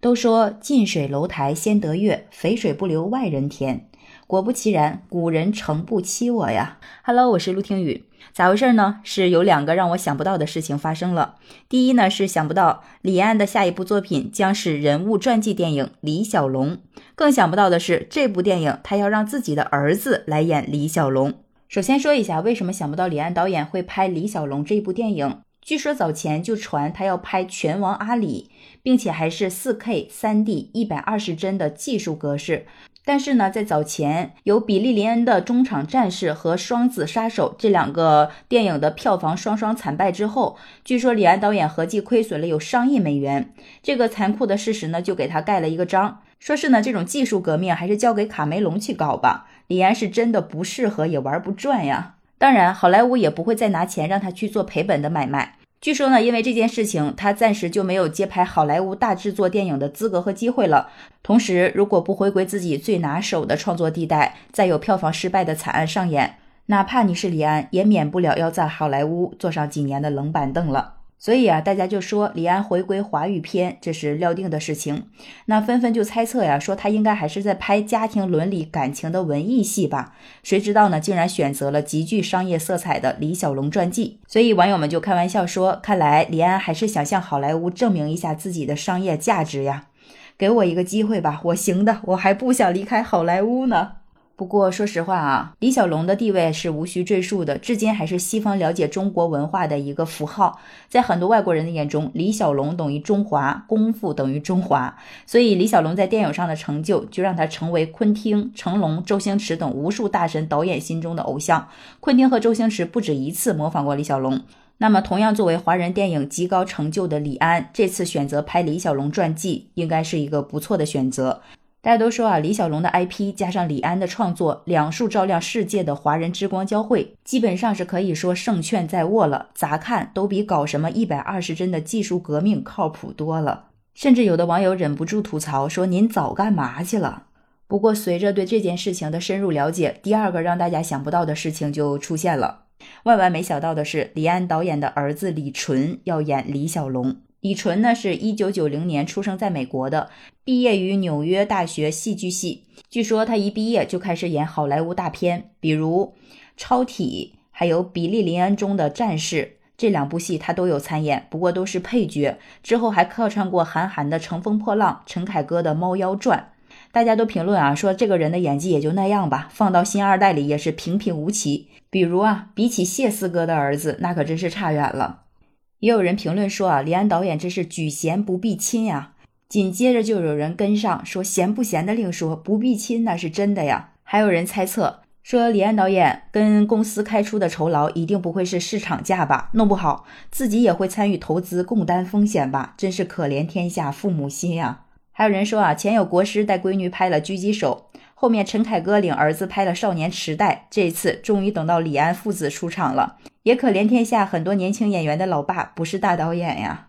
都说近水楼台先得月，肥水不流外人田。果不其然，古人诚不欺我呀。Hello，我是陆听雨。咋回事呢？是有两个让我想不到的事情发生了。第一呢，是想不到李安的下一部作品将是人物传记电影《李小龙》。更想不到的是，这部电影他要让自己的儿子来演李小龙。首先说一下，为什么想不到李安导演会拍李小龙这部电影？据说早前就传他要拍《拳王阿里》，并且还是 4K 3D 一百二十帧的技术格式。但是呢，在早前有比利林恩的中场战士和双子杀手这两个电影的票房双双惨败之后，据说李安导演合计亏损了有上亿美元。这个残酷的事实呢，就给他盖了一个章，说是呢这种技术革命还是交给卡梅隆去搞吧。李安是真的不适合，也玩不转呀。当然，好莱坞也不会再拿钱让他去做赔本的买卖。据说呢，因为这件事情，他暂时就没有接拍好莱坞大制作电影的资格和机会了。同时，如果不回归自己最拿手的创作地带，再有票房失败的惨案上演，哪怕你是李安，也免不了要在好莱坞坐上几年的冷板凳了。所以啊，大家就说李安回归华语片，这是料定的事情。那纷纷就猜测呀，说他应该还是在拍家庭伦理感情的文艺戏吧？谁知道呢？竟然选择了极具商业色彩的李小龙传记。所以网友们就开玩笑说，看来李安还是想向好莱坞证明一下自己的商业价值呀！给我一个机会吧，我行的，我还不想离开好莱坞呢。不过说实话啊，李小龙的地位是无需赘述的，至今还是西方了解中国文化的一个符号。在很多外国人的眼中，李小龙等于中华，功夫等于中华。所以李小龙在电影上的成就，就让他成为昆汀、成龙、周星驰等无数大神导演心中的偶像。昆汀和周星驰不止一次模仿过李小龙。那么，同样作为华人电影极高成就的李安，这次选择拍李小龙传记，应该是一个不错的选择。大家都说啊，李小龙的 IP 加上李安的创作，两束照亮世界的华人之光交汇，基本上是可以说胜券在握了。咋看都比搞什么一百二十帧的技术革命靠谱多了。甚至有的网友忍不住吐槽说：“您早干嘛去了？”不过，随着对这件事情的深入了解，第二个让大家想不到的事情就出现了。万万没想到的是，李安导演的儿子李纯要演李小龙。李纯呢，是一九九零年出生在美国的，毕业于纽约大学戏剧系。据说他一毕业就开始演好莱坞大片，比如《超体》还有《比利林恩》中的战士这两部戏，他都有参演，不过都是配角。之后还客串过韩寒的《乘风破浪》、陈凯歌的《猫妖传》。大家都评论啊，说这个人的演技也就那样吧，放到新二代里也是平平无奇。比如啊，比起谢四哥的儿子，那可真是差远了。也有人评论说啊，李安导演这是举贤不避亲呀。紧接着就有人跟上说，贤不贤的另说，不避亲那是真的呀。还有人猜测说，李安导演跟公司开出的酬劳一定不会是市场价吧？弄不好自己也会参与投资，共担风险吧？真是可怜天下父母心呀。还有人说啊，前有国师带闺女拍了《狙击手》，后面陈凯歌领儿子拍了《少年时代》，这一次终于等到李安父子出场了。也可怜天下很多年轻演员的老爸不是大导演呀。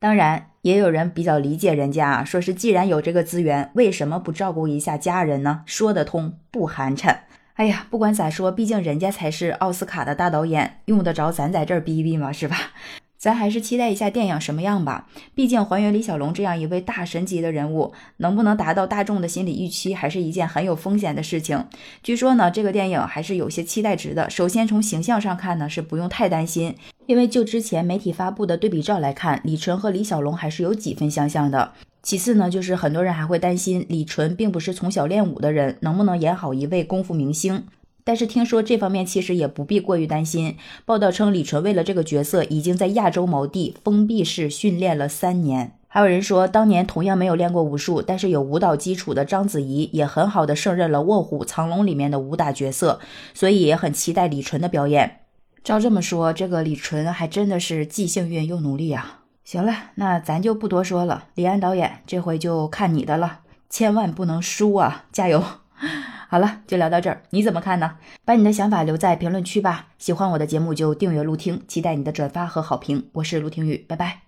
当然，也有人比较理解人家啊，说是既然有这个资源，为什么不照顾一下家人呢？说得通，不寒碜。哎呀，不管咋说，毕竟人家才是奥斯卡的大导演，用得着咱在这儿逼逼吗？是吧？咱还是期待一下电影什么样吧。毕竟还原李小龙这样一位大神级的人物，能不能达到大众的心理预期，还是一件很有风险的事情。据说呢，这个电影还是有些期待值的。首先从形象上看呢，是不用太担心，因为就之前媒体发布的对比照来看，李纯和李小龙还是有几分相像的。其次呢，就是很多人还会担心李纯并不是从小练武的人，能不能演好一位功夫明星。但是听说这方面其实也不必过于担心。报道称，李纯为了这个角色，已经在亚洲某地封闭式训练了三年。还有人说，当年同样没有练过武术，但是有舞蹈基础的章子怡，也很好的胜任了《卧虎藏龙》里面的武打角色，所以也很期待李纯的表演。照这么说，这个李纯还真的是既幸运又努力啊！行了，那咱就不多说了。李安导演，这回就看你的了，千万不能输啊！加油！好了，就聊到这儿，你怎么看呢？把你的想法留在评论区吧。喜欢我的节目就订阅陆听，期待你的转发和好评。我是陆听雨，拜拜。